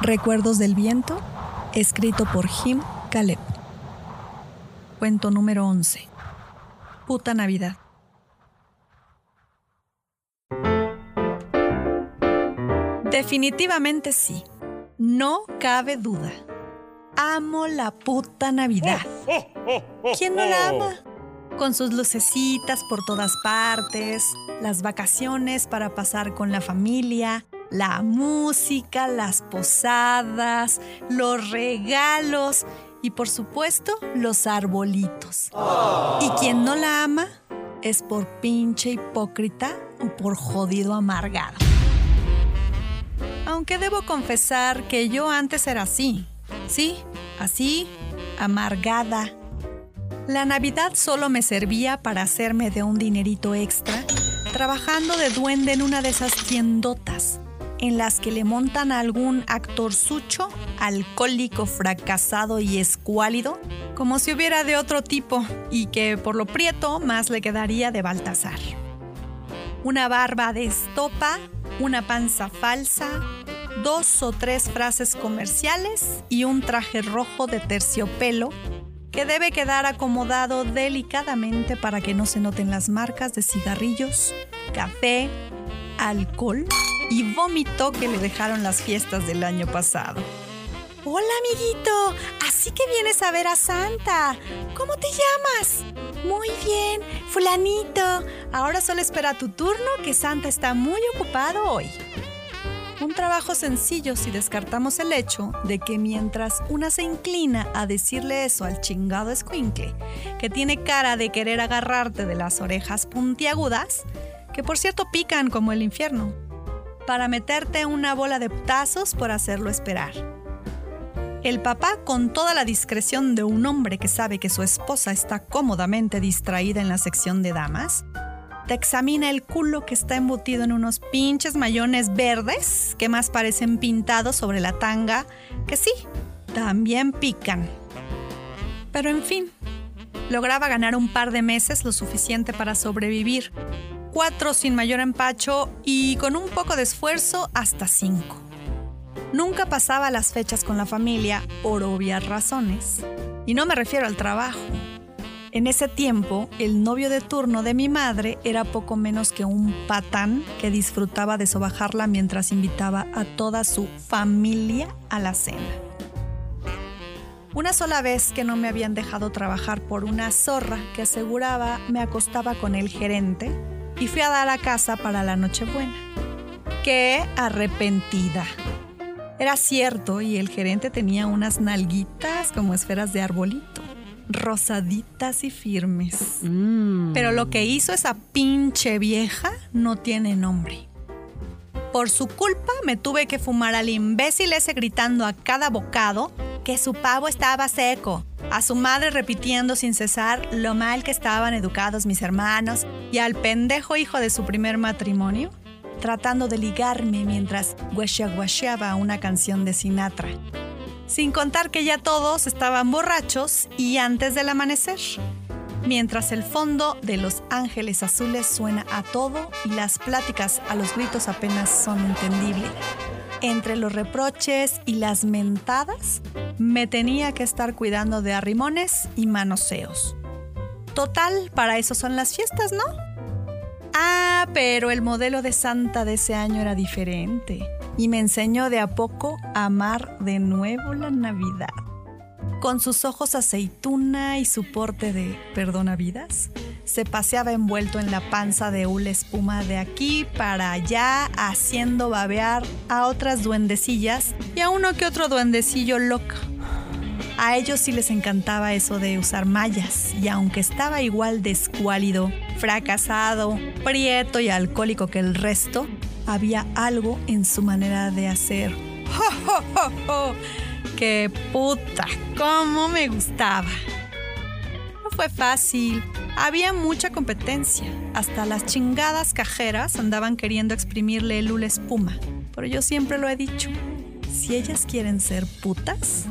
Recuerdos del viento, escrito por Jim Caleb. Cuento número 11. Puta Navidad. Definitivamente sí. No cabe duda. Amo la puta Navidad. ¿Quién no la ama? Con sus lucecitas por todas partes, las vacaciones para pasar con la familia, la música, las posadas, los regalos y por supuesto los arbolitos. Y quien no la ama es por pinche hipócrita o por jodido amargado. Aunque debo confesar que yo antes era así. Sí, así, amargada. La Navidad solo me servía para hacerme de un dinerito extra, trabajando de duende en una de esas tiendotas en las que le montan a algún actor sucho, alcohólico, fracasado y escuálido, como si hubiera de otro tipo, y que por lo prieto más le quedaría de Baltasar. Una barba de estopa, una panza falsa, dos o tres frases comerciales y un traje rojo de terciopelo que debe quedar acomodado delicadamente para que no se noten las marcas de cigarrillos, café, alcohol y vómito que le dejaron las fiestas del año pasado. Hola amiguito, así que vienes a ver a Santa. ¿Cómo te llamas? Muy bien, fulanito. Ahora solo espera tu turno que Santa está muy ocupado hoy. Un trabajo sencillo si descartamos el hecho de que mientras una se inclina a decirle eso al chingado escuincle, que tiene cara de querer agarrarte de las orejas puntiagudas, que por cierto pican como el infierno, para meterte una bola de tazos por hacerlo esperar. El papá, con toda la discreción de un hombre que sabe que su esposa está cómodamente distraída en la sección de damas, te examina el culo que está embutido en unos pinches mayones verdes que más parecen pintados sobre la tanga, que sí, también pican. Pero en fin, lograba ganar un par de meses lo suficiente para sobrevivir, cuatro sin mayor empacho y con un poco de esfuerzo hasta cinco. Nunca pasaba las fechas con la familia por obvias razones. Y no me refiero al trabajo, en ese tiempo, el novio de turno de mi madre era poco menos que un patán que disfrutaba de sobajarla mientras invitaba a toda su familia a la cena. Una sola vez que no me habían dejado trabajar por una zorra que aseguraba me acostaba con el gerente y fui a dar a casa para la Nochebuena. ¡Qué arrepentida! Era cierto y el gerente tenía unas nalguitas como esferas de arbolito rosaditas y firmes. Mm. Pero lo que hizo esa pinche vieja no tiene nombre. Por su culpa me tuve que fumar al imbécil ese gritando a cada bocado que su pavo estaba seco, a su madre repitiendo sin cesar lo mal que estaban educados mis hermanos y al pendejo hijo de su primer matrimonio tratando de ligarme mientras guachaguacheaba una canción de Sinatra sin contar que ya todos estaban borrachos y antes del amanecer. Mientras el fondo de Los Ángeles Azules suena a todo y las pláticas a los gritos apenas son entendibles. Entre los reproches y las mentadas, me tenía que estar cuidando de arrimones y manoseos. Total, para eso son las fiestas, ¿no? Ah, pero el modelo de Santa de ese año era diferente y me enseñó de a poco a amar de nuevo la Navidad. Con sus ojos aceituna y su porte de perdona vidas, se paseaba envuelto en la panza de una espuma de aquí para allá, haciendo babear a otras duendecillas y a uno que otro duendecillo loco. A ellos sí les encantaba eso de usar mallas, y aunque estaba igual de escuálido, fracasado, prieto y alcohólico que el resto, había algo en su manera de hacer. ¡Jo, qué puta! ¡Cómo me gustaba! Fue fácil. Había mucha competencia. Hasta las chingadas cajeras andaban queriendo exprimirle el espuma. Pero yo siempre lo he dicho. Si ellas quieren ser putas,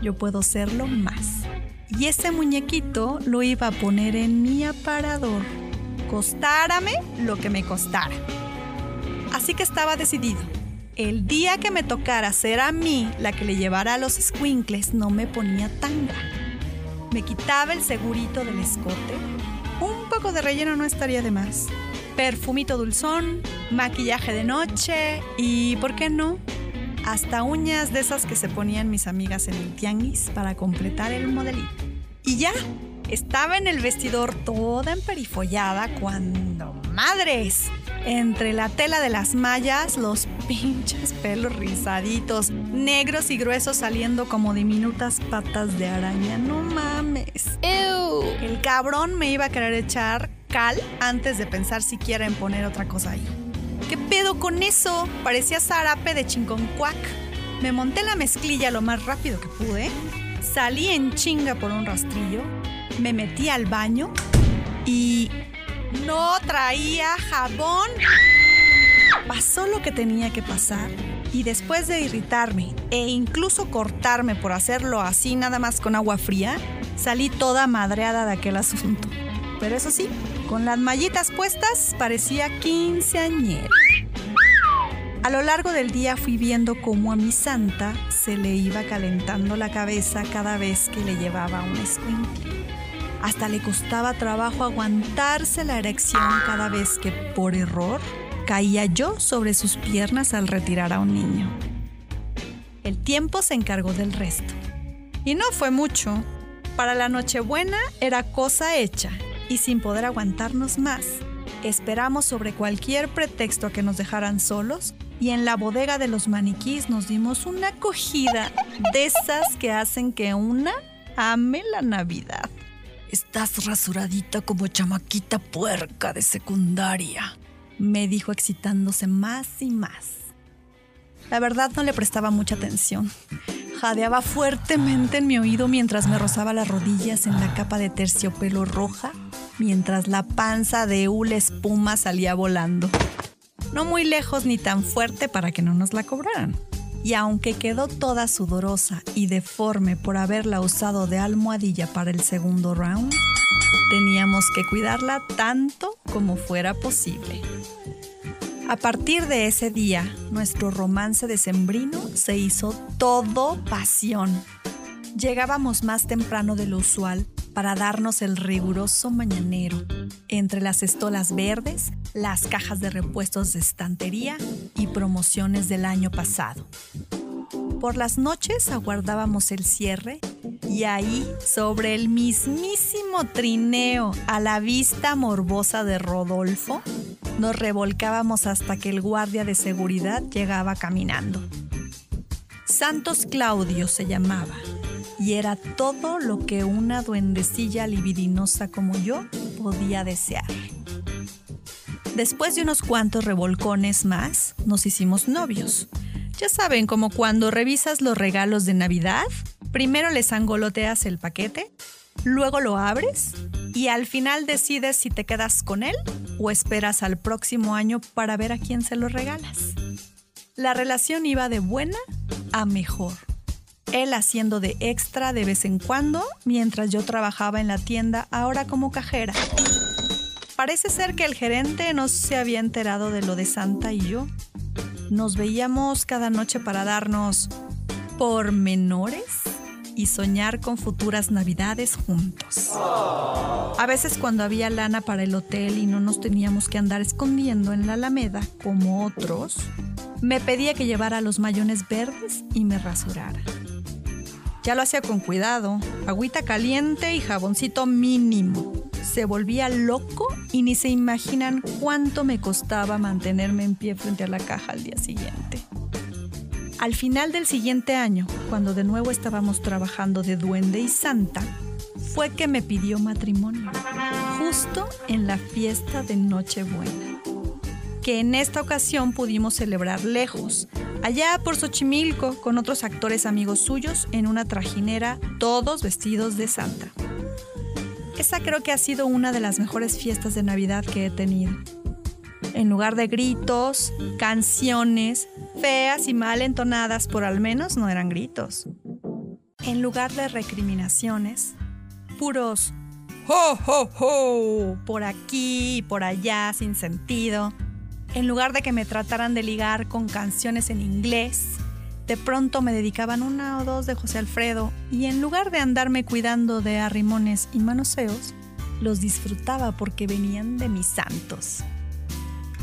yo puedo serlo más. Y ese muñequito lo iba a poner en mi aparador. Costárame lo que me costara. Así que estaba decidido. el día que me tocara ser a mí la que le llevara a los squinkles, no me ponía tanga. Me quitaba el segurito del escote. Un poco de relleno no estaría de más. Perfumito dulzón, maquillaje de noche y, ¿por qué no? Hasta uñas de esas que se ponían mis amigas en el tianguis para completar el modelito. Y ya, estaba en el vestidor toda emperifollada cuando, madres, entre la tela de las mallas, los pinches pelos rizaditos, negros y gruesos saliendo como diminutas patas de araña. No mames. El cabrón me iba a querer echar cal antes de pensar siquiera en poner otra cosa ahí. ¿Qué pedo con eso? Parecía zarape de chingoncuac. Me monté la mezclilla lo más rápido que pude, salí en chinga por un rastrillo, me metí al baño y no traía jabón. Pasó lo que tenía que pasar y después de irritarme e incluso cortarme por hacerlo así nada más con agua fría, salí toda madreada de aquel asunto. Pero eso sí, con las mallitas puestas parecía quinceañera. A lo largo del día fui viendo cómo a mi santa se le iba calentando la cabeza cada vez que le llevaba un escuincle. Hasta le costaba trabajo aguantarse la erección cada vez que, por error, caía yo sobre sus piernas al retirar a un niño. El tiempo se encargó del resto. Y no fue mucho. Para la Nochebuena era cosa hecha y sin poder aguantarnos más, esperamos sobre cualquier pretexto a que nos dejaran solos y en la bodega de los maniquís nos dimos una acogida de esas que hacen que una ame la Navidad. Estás rasuradita como chamaquita puerca de secundaria, me dijo excitándose más y más. La verdad no le prestaba mucha atención. Jadeaba fuertemente en mi oído mientras me rozaba las rodillas en la capa de terciopelo roja, mientras la panza de hule espuma salía volando. No muy lejos ni tan fuerte para que no nos la cobraran y aunque quedó toda sudorosa y deforme por haberla usado de almohadilla para el segundo round, teníamos que cuidarla tanto como fuera posible. A partir de ese día, nuestro romance decembrino se hizo todo pasión. Llegábamos más temprano de lo usual para darnos el riguroso mañanero entre las estolas verdes, las cajas de repuestos de estantería y promociones del año pasado. Por las noches aguardábamos el cierre y ahí, sobre el mismísimo trineo a la vista morbosa de Rodolfo, nos revolcábamos hasta que el guardia de seguridad llegaba caminando. Santos Claudio se llamaba y era todo lo que una duendecilla libidinosa como yo podía desear. Después de unos cuantos revolcones más, nos hicimos novios. Ya saben, como cuando revisas los regalos de Navidad, primero les angoloteas el paquete, luego lo abres y al final decides si te quedas con él o esperas al próximo año para ver a quién se lo regalas. La relación iba de buena a mejor él haciendo de extra de vez en cuando mientras yo trabajaba en la tienda ahora como cajera. Parece ser que el gerente no se había enterado de lo de Santa y yo. Nos veíamos cada noche para darnos pormenores y soñar con futuras navidades juntos. A veces cuando había lana para el hotel y no nos teníamos que andar escondiendo en la alameda como otros, me pedía que llevara los mayones verdes y me rasurara. Ya lo hacía con cuidado, agüita caliente y jaboncito mínimo. Se volvía loco y ni se imaginan cuánto me costaba mantenerme en pie frente a la caja al día siguiente. Al final del siguiente año, cuando de nuevo estábamos trabajando de duende y santa, fue que me pidió matrimonio, justo en la fiesta de Nochebuena, que en esta ocasión pudimos celebrar lejos, allá por Xochimilco con otros actores amigos suyos en una trajinera, todos vestidos de santa. Esa creo que ha sido una de las mejores fiestas de Navidad que he tenido. En lugar de gritos, canciones, feas y mal entonadas, por al menos no eran gritos. En lugar de recriminaciones, puros ¡ho, ho, ho! por aquí y por allá sin sentido En lugar de que me trataran de ligar con canciones en inglés, de pronto me dedicaban una o dos de José Alfredo y en lugar de andarme cuidando de arrimones y manoseos, los disfrutaba porque venían de mis santos.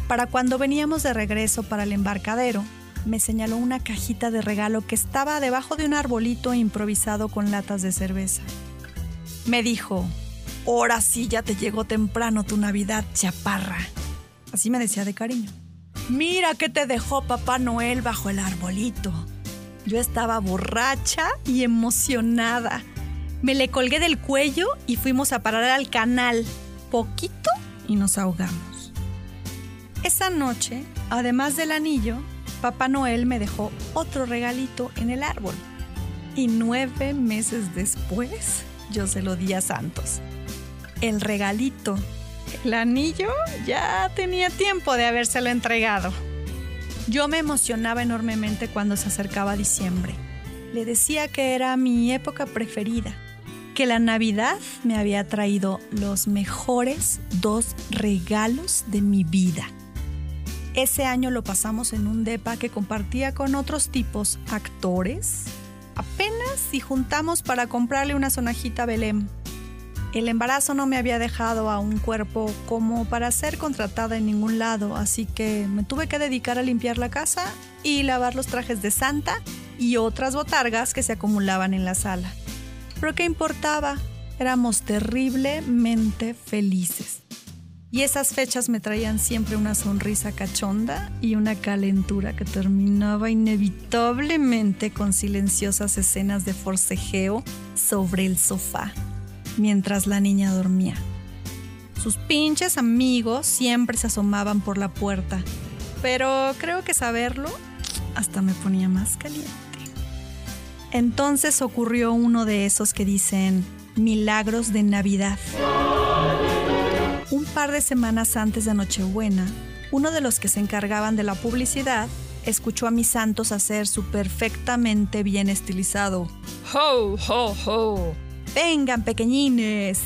Para cuando veníamos de regreso para el embarcadero, me señaló una cajita de regalo que estaba debajo de un arbolito improvisado con latas de cerveza. Me dijo, ahora sí ya te llegó temprano tu Navidad, chaparra. Así me decía de cariño. Mira que te dejó Papá Noel bajo el arbolito. Yo estaba borracha y emocionada. Me le colgué del cuello y fuimos a parar al canal. Poquito y nos ahogamos. Esa noche, además del anillo, Papá Noel me dejó otro regalito en el árbol. Y nueve meses después, yo se lo di a Santos. El regalito el anillo ya tenía tiempo de habérselo entregado. Yo me emocionaba enormemente cuando se acercaba diciembre. Le decía que era mi época preferida, que la Navidad me había traído los mejores dos regalos de mi vida. Ese año lo pasamos en un depa que compartía con otros tipos actores. Apenas si juntamos para comprarle una sonajita a Belém el embarazo no me había dejado a un cuerpo como para ser contratada en ningún lado, así que me tuve que dedicar a limpiar la casa y lavar los trajes de Santa y otras botargas que se acumulaban en la sala. Pero ¿qué importaba? Éramos terriblemente felices. Y esas fechas me traían siempre una sonrisa cachonda y una calentura que terminaba inevitablemente con silenciosas escenas de forcejeo sobre el sofá mientras la niña dormía. Sus pinches amigos siempre se asomaban por la puerta, pero creo que saberlo hasta me ponía más caliente. Entonces ocurrió uno de esos que dicen milagros de Navidad. Un par de semanas antes de Nochebuena, uno de los que se encargaban de la publicidad escuchó a mis santos hacer su perfectamente bien estilizado ho, ho, ho Vengan, pequeñines,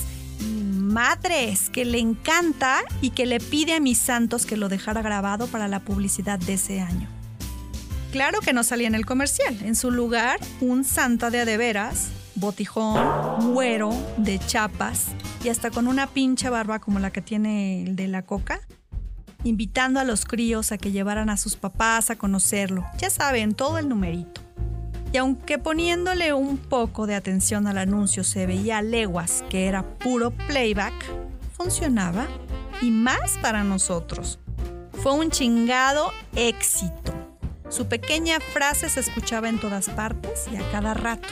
madres, que le encanta y que le pide a mis santos que lo dejara grabado para la publicidad de ese año. Claro que no salía en el comercial. En su lugar, un santa de adeveras, botijón, güero, de chapas y hasta con una pinche barba como la que tiene el de la coca, invitando a los críos a que llevaran a sus papás a conocerlo. Ya saben, todo el numerito. Y aunque poniéndole un poco de atención al anuncio se veía a leguas que era puro playback, funcionaba y más para nosotros. Fue un chingado éxito. Su pequeña frase se escuchaba en todas partes y a cada rato.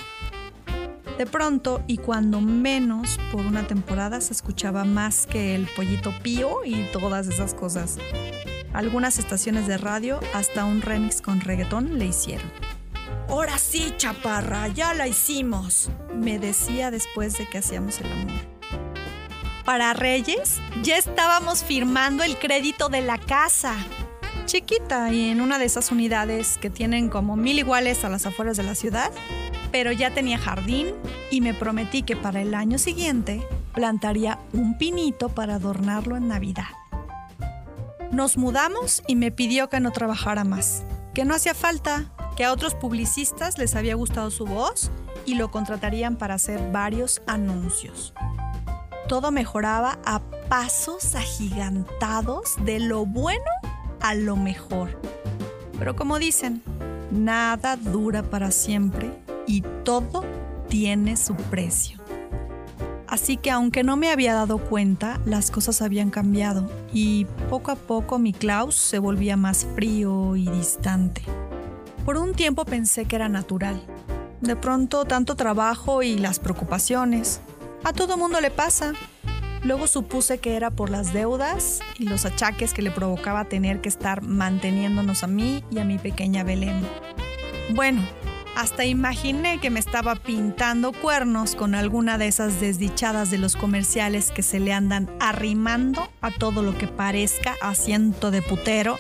De pronto, y cuando menos por una temporada, se escuchaba más que el pollito pío y todas esas cosas. Algunas estaciones de radio hasta un remix con reggaetón le hicieron. Ahora sí, chaparra, ya la hicimos, me decía después de que hacíamos el amor. Para Reyes ya estábamos firmando el crédito de la casa. Chiquita y en una de esas unidades que tienen como mil iguales a las afueras de la ciudad, pero ya tenía jardín y me prometí que para el año siguiente plantaría un pinito para adornarlo en Navidad. Nos mudamos y me pidió que no trabajara más, que no hacía falta, a otros publicistas les había gustado su voz y lo contratarían para hacer varios anuncios. Todo mejoraba a pasos agigantados de lo bueno a lo mejor. Pero como dicen, nada dura para siempre y todo tiene su precio. Así que aunque no me había dado cuenta, las cosas habían cambiado y poco a poco mi Klaus se volvía más frío y distante. Por un tiempo pensé que era natural. De pronto tanto trabajo y las preocupaciones. A todo mundo le pasa. Luego supuse que era por las deudas y los achaques que le provocaba tener que estar manteniéndonos a mí y a mi pequeña Belén. Bueno, hasta imaginé que me estaba pintando cuernos con alguna de esas desdichadas de los comerciales que se le andan arrimando a todo lo que parezca asiento de putero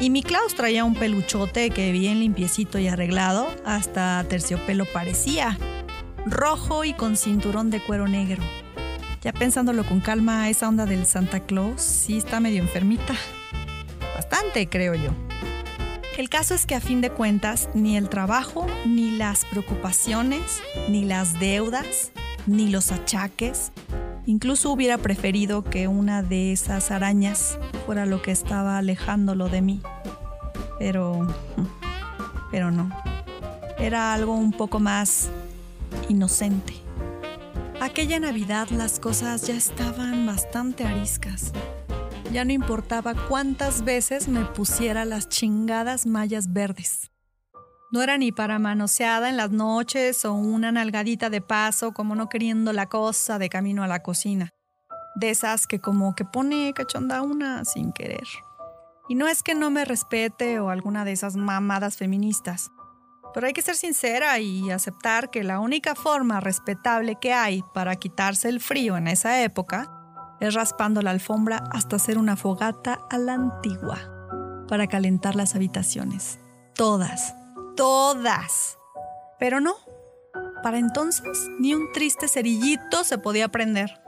y mi Klaus traía un peluchote que bien limpiecito y arreglado, hasta terciopelo parecía, rojo y con cinturón de cuero negro. Ya pensándolo con calma, esa onda del Santa Claus sí está medio enfermita. bastante, creo yo. El caso es que a fin de cuentas, ni el trabajo, ni las preocupaciones, ni las deudas, ni los achaques, incluso hubiera preferido que una de esas arañas fuera lo que estaba alejándolo de mí. Pero... pero no. Era algo un poco más inocente. Aquella Navidad las cosas ya estaban bastante ariscas. Ya no importaba cuántas veces me pusiera las chingadas mallas verdes. No era ni para manoseada en las noches o una nalgadita de paso como no queriendo la cosa de camino a la cocina. De esas que como que pone cachonda una sin querer. Y no es que no me respete o alguna de esas mamadas feministas. Pero hay que ser sincera y aceptar que la única forma respetable que hay para quitarse el frío en esa época es raspando la alfombra hasta hacer una fogata a la antigua para calentar las habitaciones. Todas, todas. Pero no, para entonces ni un triste cerillito se podía prender.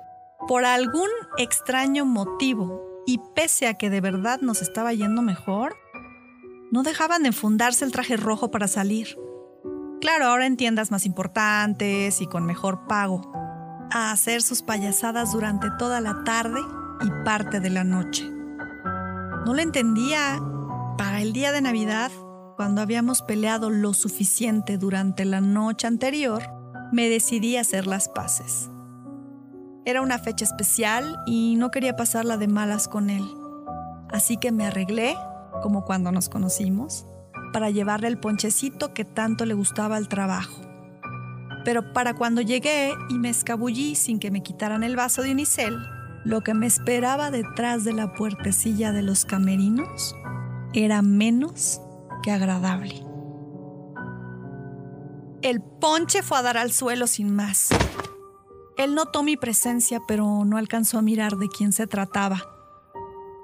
Por algún extraño motivo, y pese a que de verdad nos estaba yendo mejor, no dejaban de enfundarse el traje rojo para salir. Claro, ahora en tiendas más importantes y con mejor pago, a hacer sus payasadas durante toda la tarde y parte de la noche. No lo entendía. Para el día de Navidad, cuando habíamos peleado lo suficiente durante la noche anterior, me decidí a hacer las paces. Era una fecha especial y no quería pasarla de malas con él. Así que me arreglé como cuando nos conocimos, para llevarle el ponchecito que tanto le gustaba al trabajo. Pero para cuando llegué y me escabullí sin que me quitaran el vaso de unicel, lo que me esperaba detrás de la puertecilla de los camerinos era menos que agradable. El ponche fue a dar al suelo sin más. Él notó mi presencia, pero no alcanzó a mirar de quién se trataba.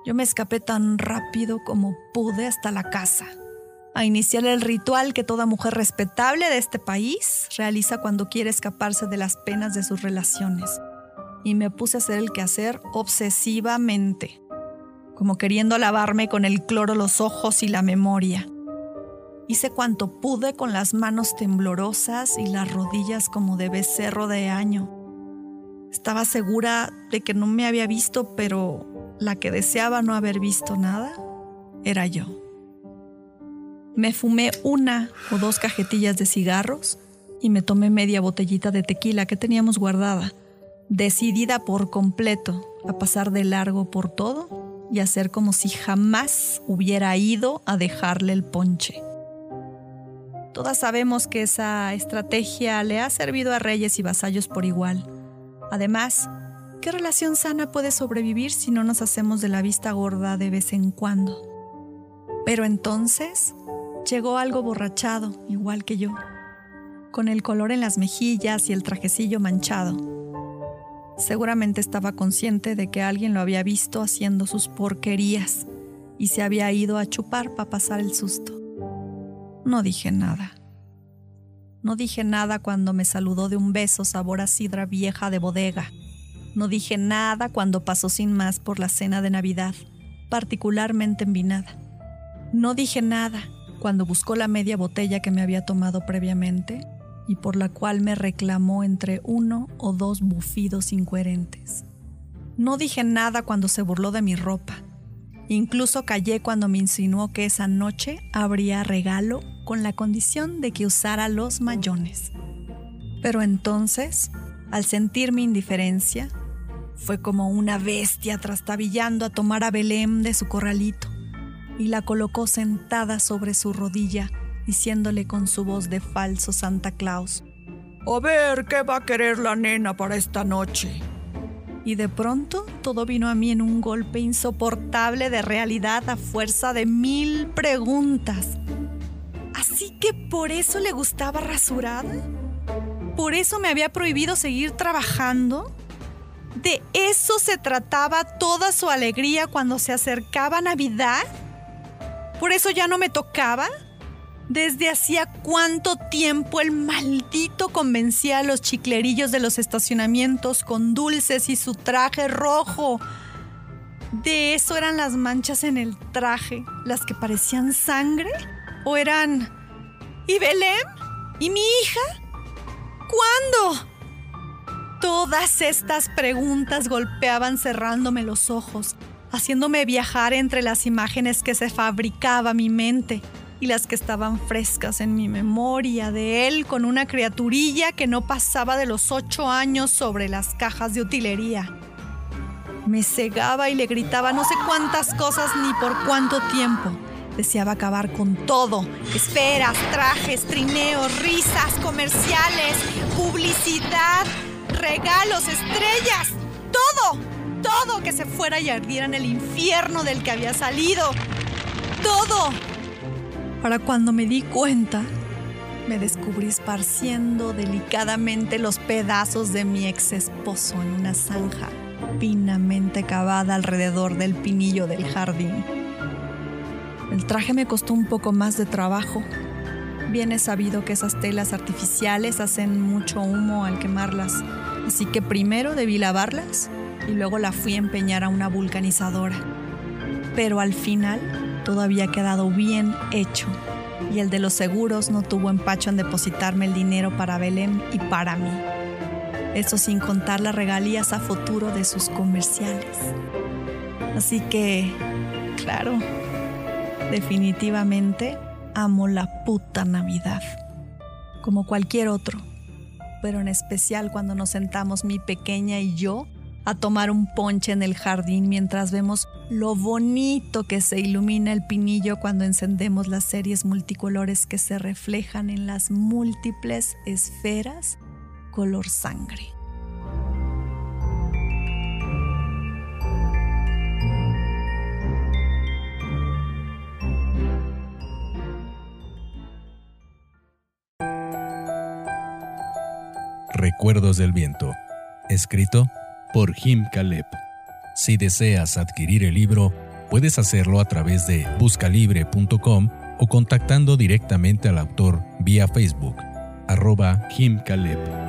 Yo me escapé tan rápido como pude hasta la casa, a iniciar el ritual que toda mujer respetable de este país realiza cuando quiere escaparse de las penas de sus relaciones. Y me puse a hacer el quehacer obsesivamente, como queriendo lavarme con el cloro los ojos y la memoria. Hice cuanto pude con las manos temblorosas y las rodillas como de becerro de año. Estaba segura de que no me había visto, pero la que deseaba no haber visto nada era yo. Me fumé una o dos cajetillas de cigarros y me tomé media botellita de tequila que teníamos guardada, decidida por completo a pasar de largo por todo y hacer como si jamás hubiera ido a dejarle el ponche. Todas sabemos que esa estrategia le ha servido a reyes y vasallos por igual. Además, ¿Qué relación sana puede sobrevivir si no nos hacemos de la vista gorda de vez en cuando? Pero entonces llegó algo borrachado, igual que yo, con el color en las mejillas y el trajecillo manchado. Seguramente estaba consciente de que alguien lo había visto haciendo sus porquerías y se había ido a chupar para pasar el susto. No dije nada. No dije nada cuando me saludó de un beso sabor a sidra vieja de bodega no dije nada cuando pasó sin más por la cena de Navidad, particularmente envinada. No dije nada cuando buscó la media botella que me había tomado previamente y por la cual me reclamó entre uno o dos bufidos incoherentes. No dije nada cuando se burló de mi ropa. Incluso callé cuando me insinuó que esa noche habría regalo con la condición de que usara los mayones. Pero entonces, al sentir mi indiferencia, fue como una bestia trastabillando a tomar a Belém de su corralito y la colocó sentada sobre su rodilla, diciéndole con su voz de falso Santa Claus, A ver, ¿qué va a querer la nena para esta noche? Y de pronto todo vino a mí en un golpe insoportable de realidad a fuerza de mil preguntas. ¿Así que por eso le gustaba rasurada? ¿Por eso me había prohibido seguir trabajando? ¿De eso se trataba toda su alegría cuando se acercaba Navidad? ¿Por eso ya no me tocaba? ¿Desde hacía cuánto tiempo el maldito convencía a los chiclerillos de los estacionamientos con dulces y su traje rojo? ¿De eso eran las manchas en el traje, las que parecían sangre? ¿O eran... ¿Y Belém? ¿Y mi hija? ¿Cuándo? Todas estas preguntas golpeaban cerrándome los ojos, haciéndome viajar entre las imágenes que se fabricaba mi mente y las que estaban frescas en mi memoria de él con una criaturilla que no pasaba de los ocho años sobre las cajas de utilería. Me cegaba y le gritaba no sé cuántas cosas ni por cuánto tiempo. Deseaba acabar con todo. Esferas, trajes, trineos, risas, comerciales, publicidad, regalos, estrellas. Todo, todo que se fuera y ardiera en el infierno del que había salido. Todo. Para cuando me di cuenta, me descubrí esparciendo delicadamente los pedazos de mi ex esposo en una zanja finamente cavada alrededor del pinillo del jardín. El traje me costó un poco más de trabajo. Bien es sabido que esas telas artificiales hacen mucho humo al quemarlas, así que primero debí lavarlas y luego la fui a empeñar a una vulcanizadora. Pero al final todo había quedado bien hecho y el de los seguros no tuvo empacho en depositarme el dinero para Belén y para mí. Eso sin contar las regalías a futuro de sus comerciales. Así que, claro, definitivamente amo la puta Navidad. Como cualquier otro. Pero en especial cuando nos sentamos mi pequeña y yo a tomar un ponche en el jardín mientras vemos lo bonito que se ilumina el pinillo cuando encendemos las series multicolores que se reflejan en las múltiples esferas color sangre. Recuerdos del viento, escrito por Jim Caleb. Si deseas adquirir el libro, puedes hacerlo a través de buscalibre.com o contactando directamente al autor vía Facebook, arroba Jim Caleb.